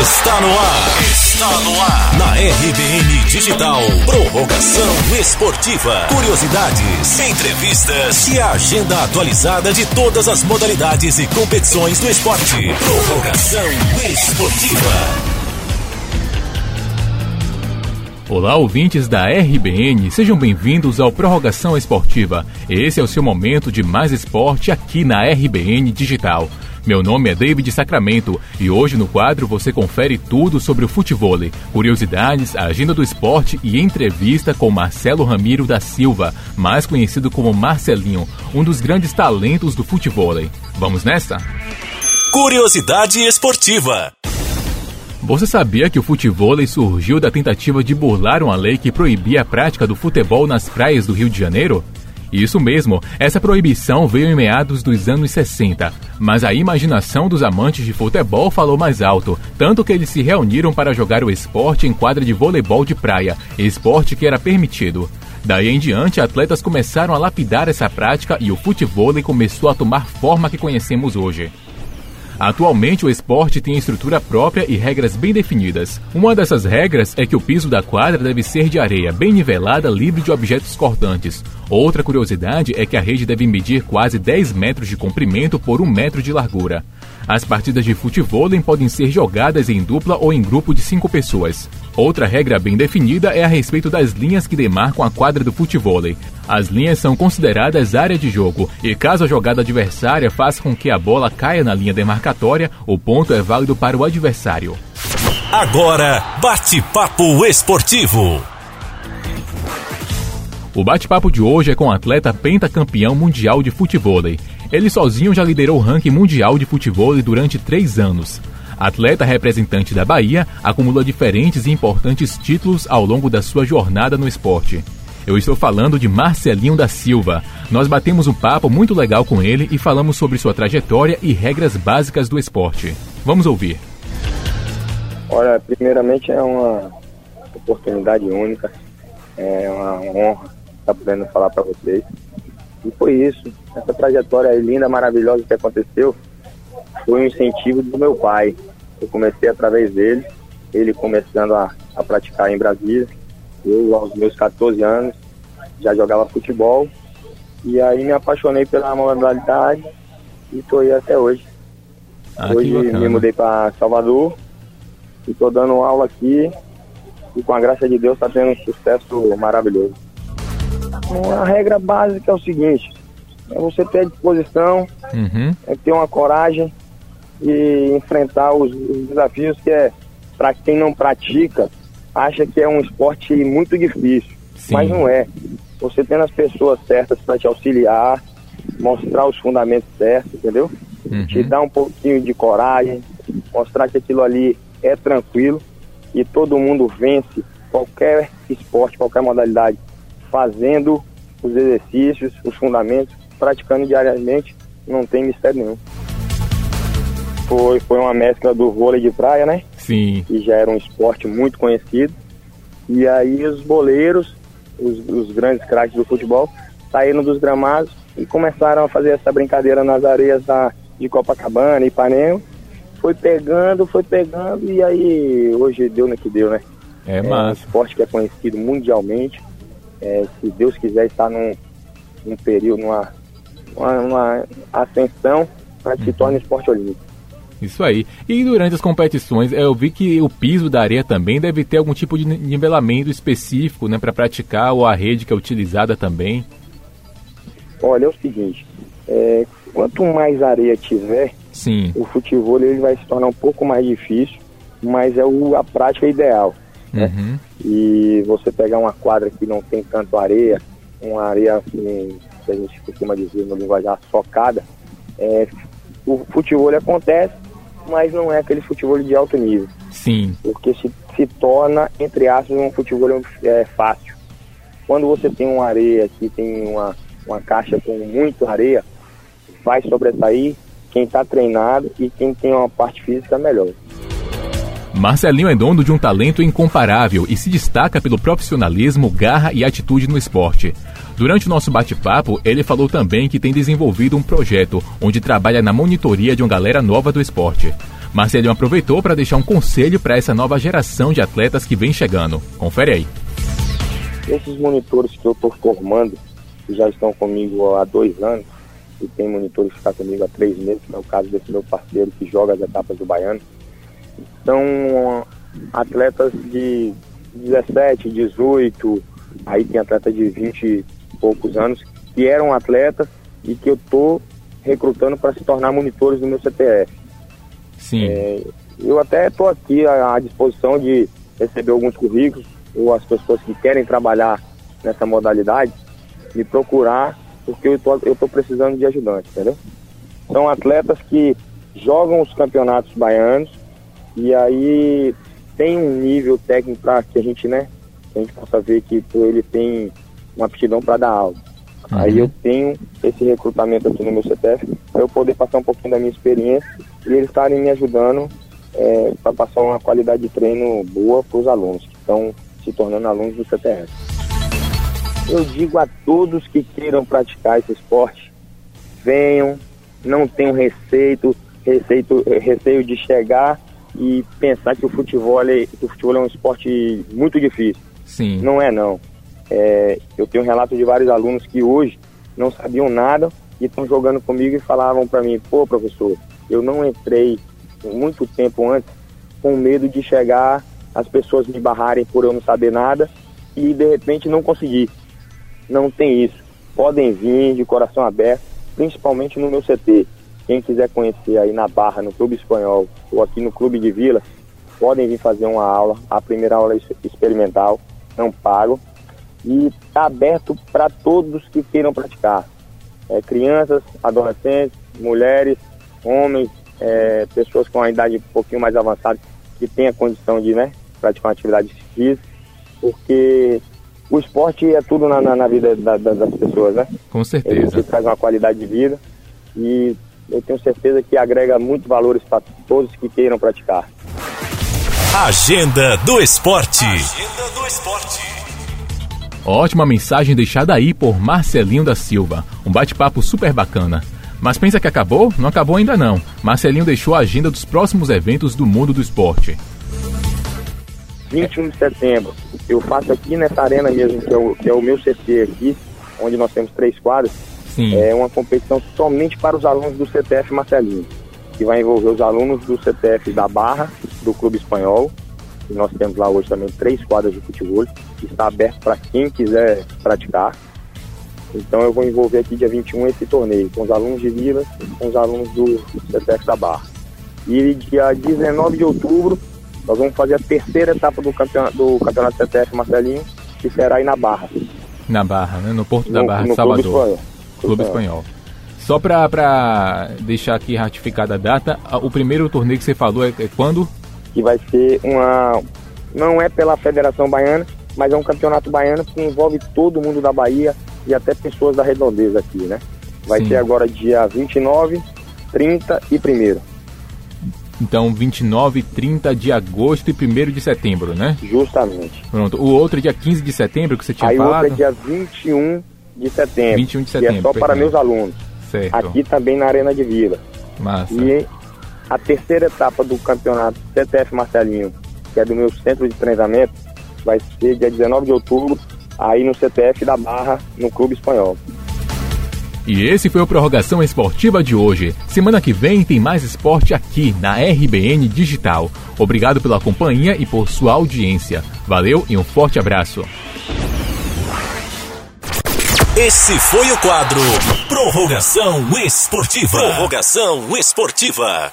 Está no ar. Está no ar. Na RBN Digital. Prorrogação esportiva. Curiosidades, entrevistas e a agenda atualizada de todas as modalidades e competições do esporte. Prorrogação esportiva. Olá, ouvintes da RBN, sejam bem-vindos ao Prorrogação Esportiva. Esse é o seu momento de mais esporte aqui na RBN Digital. Meu nome é David Sacramento e hoje no quadro você confere tudo sobre o futebol, curiosidades, a agenda do esporte e entrevista com Marcelo Ramiro da Silva, mais conhecido como Marcelinho, um dos grandes talentos do futebol. Vamos nessa? Curiosidade esportiva. Você sabia que o futebol surgiu da tentativa de burlar uma lei que proibia a prática do futebol nas praias do Rio de Janeiro? Isso mesmo, essa proibição veio em meados dos anos 60, mas a imaginação dos amantes de futebol falou mais alto, tanto que eles se reuniram para jogar o esporte em quadra de voleibol de praia, esporte que era permitido. Daí em diante, atletas começaram a lapidar essa prática e o futebol começou a tomar forma que conhecemos hoje. Atualmente, o esporte tem estrutura própria e regras bem definidas. Uma dessas regras é que o piso da quadra deve ser de areia, bem nivelada, livre de objetos cortantes. Outra curiosidade é que a rede deve medir quase 10 metros de comprimento por 1 metro de largura. As partidas de futebol podem ser jogadas em dupla ou em grupo de cinco pessoas. Outra regra bem definida é a respeito das linhas que demarcam a quadra do futebol. As linhas são consideradas área de jogo e caso a jogada adversária faça com que a bola caia na linha demarcatória, o ponto é válido para o adversário. Agora, bate-papo esportivo. O bate-papo de hoje é com o atleta pentacampeão mundial de futebol. Ele sozinho já liderou o ranking mundial de futebol durante três anos. Atleta representante da Bahia, acumula diferentes e importantes títulos ao longo da sua jornada no esporte. Eu estou falando de Marcelinho da Silva. Nós batemos um papo muito legal com ele e falamos sobre sua trajetória e regras básicas do esporte. Vamos ouvir. Olha, primeiramente é uma oportunidade única, é uma honra estar podendo falar para vocês. E foi isso, essa trajetória linda, maravilhosa que aconteceu, foi um incentivo do meu pai. Eu comecei através dele, ele começando a, a praticar em Brasília, eu, aos meus 14 anos, já jogava futebol. E aí me apaixonei pela modalidade e estou aí até hoje. Ah, hoje me mudei para Salvador e estou dando aula aqui e com a graça de Deus está tendo um sucesso maravilhoso. A regra básica é o seguinte, é você ter disposição, uhum. é ter uma coragem e enfrentar os, os desafios que é para quem não pratica, acha que é um esporte muito difícil, Sim. mas não é. Você tendo as pessoas certas para te auxiliar, mostrar os fundamentos certos, entendeu? Uhum. Te dar um pouquinho de coragem, mostrar que aquilo ali é tranquilo e todo mundo vence qualquer esporte, qualquer modalidade, fazendo os exercícios, os fundamentos, praticando diariamente, não tem mistério nenhum. Foi, foi uma mescla do vôlei de praia, né? Sim. Que já era um esporte muito conhecido. E aí os boleiros, os, os grandes craques do futebol, saíram dos gramados e começaram a fazer essa brincadeira nas areias da, de Copacabana, e Ipanema. Foi pegando, foi pegando e aí hoje deu no que deu, né? É, mas... é um esporte que é conhecido mundialmente. É, se Deus quiser estar num, num período, numa, uma, uma ascensão para que uhum. se torne esporte olímpico. Isso aí. E durante as competições, eu vi que o piso da areia também deve ter algum tipo de nivelamento específico, né, para praticar ou a rede que é utilizada também. Olha, é o seguinte, é, quanto mais areia tiver, Sim. o futebol ele vai se tornar um pouco mais difícil, mas é o, a prática ideal. Né? Uhum. E você pegar uma quadra que não tem tanto areia, uma areia assim, que a gente costuma dizer no linguajar socada, é, o futebol acontece, mas não é aquele futebol de alto nível. Sim. Porque se, se torna, entre aspas, um futebol é, fácil. Quando você tem uma areia que tem uma, uma caixa com muito areia, vai sobressair quem está treinado e quem tem uma parte física melhor. Marcelinho é dono de um talento incomparável e se destaca pelo profissionalismo, garra e atitude no esporte. Durante o nosso bate-papo, ele falou também que tem desenvolvido um projeto onde trabalha na monitoria de uma galera nova do esporte. Marcelinho aproveitou para deixar um conselho para essa nova geração de atletas que vem chegando. Confere aí. Esses monitores que eu estou formando, que já estão comigo há dois anos, e tem monitores que estão comigo há três meses, que é o caso desse meu parceiro que joga as etapas do Baiano, são atletas de 17, 18, aí tem atleta de 20 e poucos anos, que eram atletas e que eu estou recrutando para se tornar monitores do meu CTF. Sim. É, eu até estou aqui à, à disposição de receber alguns currículos ou as pessoas que querem trabalhar nessa modalidade me procurar porque eu tô, eu tô precisando de ajudante, entendeu? São atletas que jogam os campeonatos baianos e aí tem um nível técnico para que a gente, né, que a gente possa ver que pô, ele tem uma aptidão para dar aula. Uhum. Aí eu tenho esse recrutamento aqui no meu CTF para eu poder passar um pouquinho da minha experiência e eles estarem me ajudando é, para passar uma qualidade de treino boa para os alunos que estão se tornando alunos do CTF. Eu digo a todos que queiram praticar esse esporte, venham, não tenham receio, receio, receio de chegar e pensar que o futebol, é, que o futebol é um esporte muito difícil. Sim. Não é não. É, eu tenho um relato de vários alunos que hoje não sabiam nada e estão jogando comigo e falavam para mim, pô professor, eu não entrei muito tempo antes com medo de chegar, as pessoas me barrarem por eu não saber nada e de repente não conseguir. Não tem isso. Podem vir de coração aberto, principalmente no meu CT. Quem quiser conhecer aí na Barra, no Clube Espanhol ou aqui no Clube de Vila, podem vir fazer uma aula. A primeira aula é experimental, não pago. E está aberto para todos que queiram praticar. É, crianças, adolescentes, mulheres, homens, é, pessoas com a idade um pouquinho mais avançada que têm a condição de né, praticar uma atividade física, porque o esporte é tudo na, na, na vida da, da, das pessoas, né? Com certeza. Ele traz uma qualidade de vida e eu tenho certeza que agrega muitos valores para todos que queiram praticar. Agenda do Esporte. Agenda do Esporte. Ótima mensagem deixada aí por Marcelinho da Silva. Um bate-papo super bacana. Mas pensa que acabou? Não acabou ainda não. Marcelinho deixou a agenda dos próximos eventos do mundo do esporte. 21 de setembro, eu faço aqui nessa arena mesmo, que é o, que é o meu CC aqui, onde nós temos três quadros. Sim. É uma competição somente para os alunos do CTF Marcelinho, que vai envolver os alunos do CTF da Barra, do Clube Espanhol. E nós temos lá hoje também três quadras de futebol, que está aberto para quem quiser praticar. Então eu vou envolver aqui dia 21 esse torneio, com os alunos de Vila e com os alunos do CTF da Barra. E dia 19 de outubro nós vamos fazer a terceira etapa do campeonato, do campeonato CTF Marcelinho, que será aí na Barra. Na Barra, né? No Porto da Barra, no, no Salvador. Clube Espanhol. Clube Espanhol. Só para deixar aqui ratificada a data, o primeiro torneio que você falou é, é quando? Que vai ser uma. Não é pela Federação Baiana, mas é um campeonato baiano que envolve todo mundo da Bahia e até pessoas da redondeza aqui, né? Vai Sim. ser agora dia 29, 30 e 1 então, 29, 30 de agosto e 1 de setembro, né? Justamente. Pronto. O outro é dia 15 de setembro que você tinha Aí falado? Aí o outro é dia 21 de setembro. 21 de setembro. Que é só para meus alunos. Certo. Aqui também na Arena de Vila. Massa. E a terceira etapa do campeonato CTF Marcelinho, que é do meu centro de treinamento, vai ser dia 19 de outubro, aí no CTF da Barra, no Clube Espanhol. E esse foi o Prorrogação Esportiva de hoje. Semana que vem tem mais esporte aqui na RBN Digital. Obrigado pela companhia e por sua audiência. Valeu e um forte abraço. Esse foi o quadro Prorrogação Esportiva. Prorrogação Esportiva.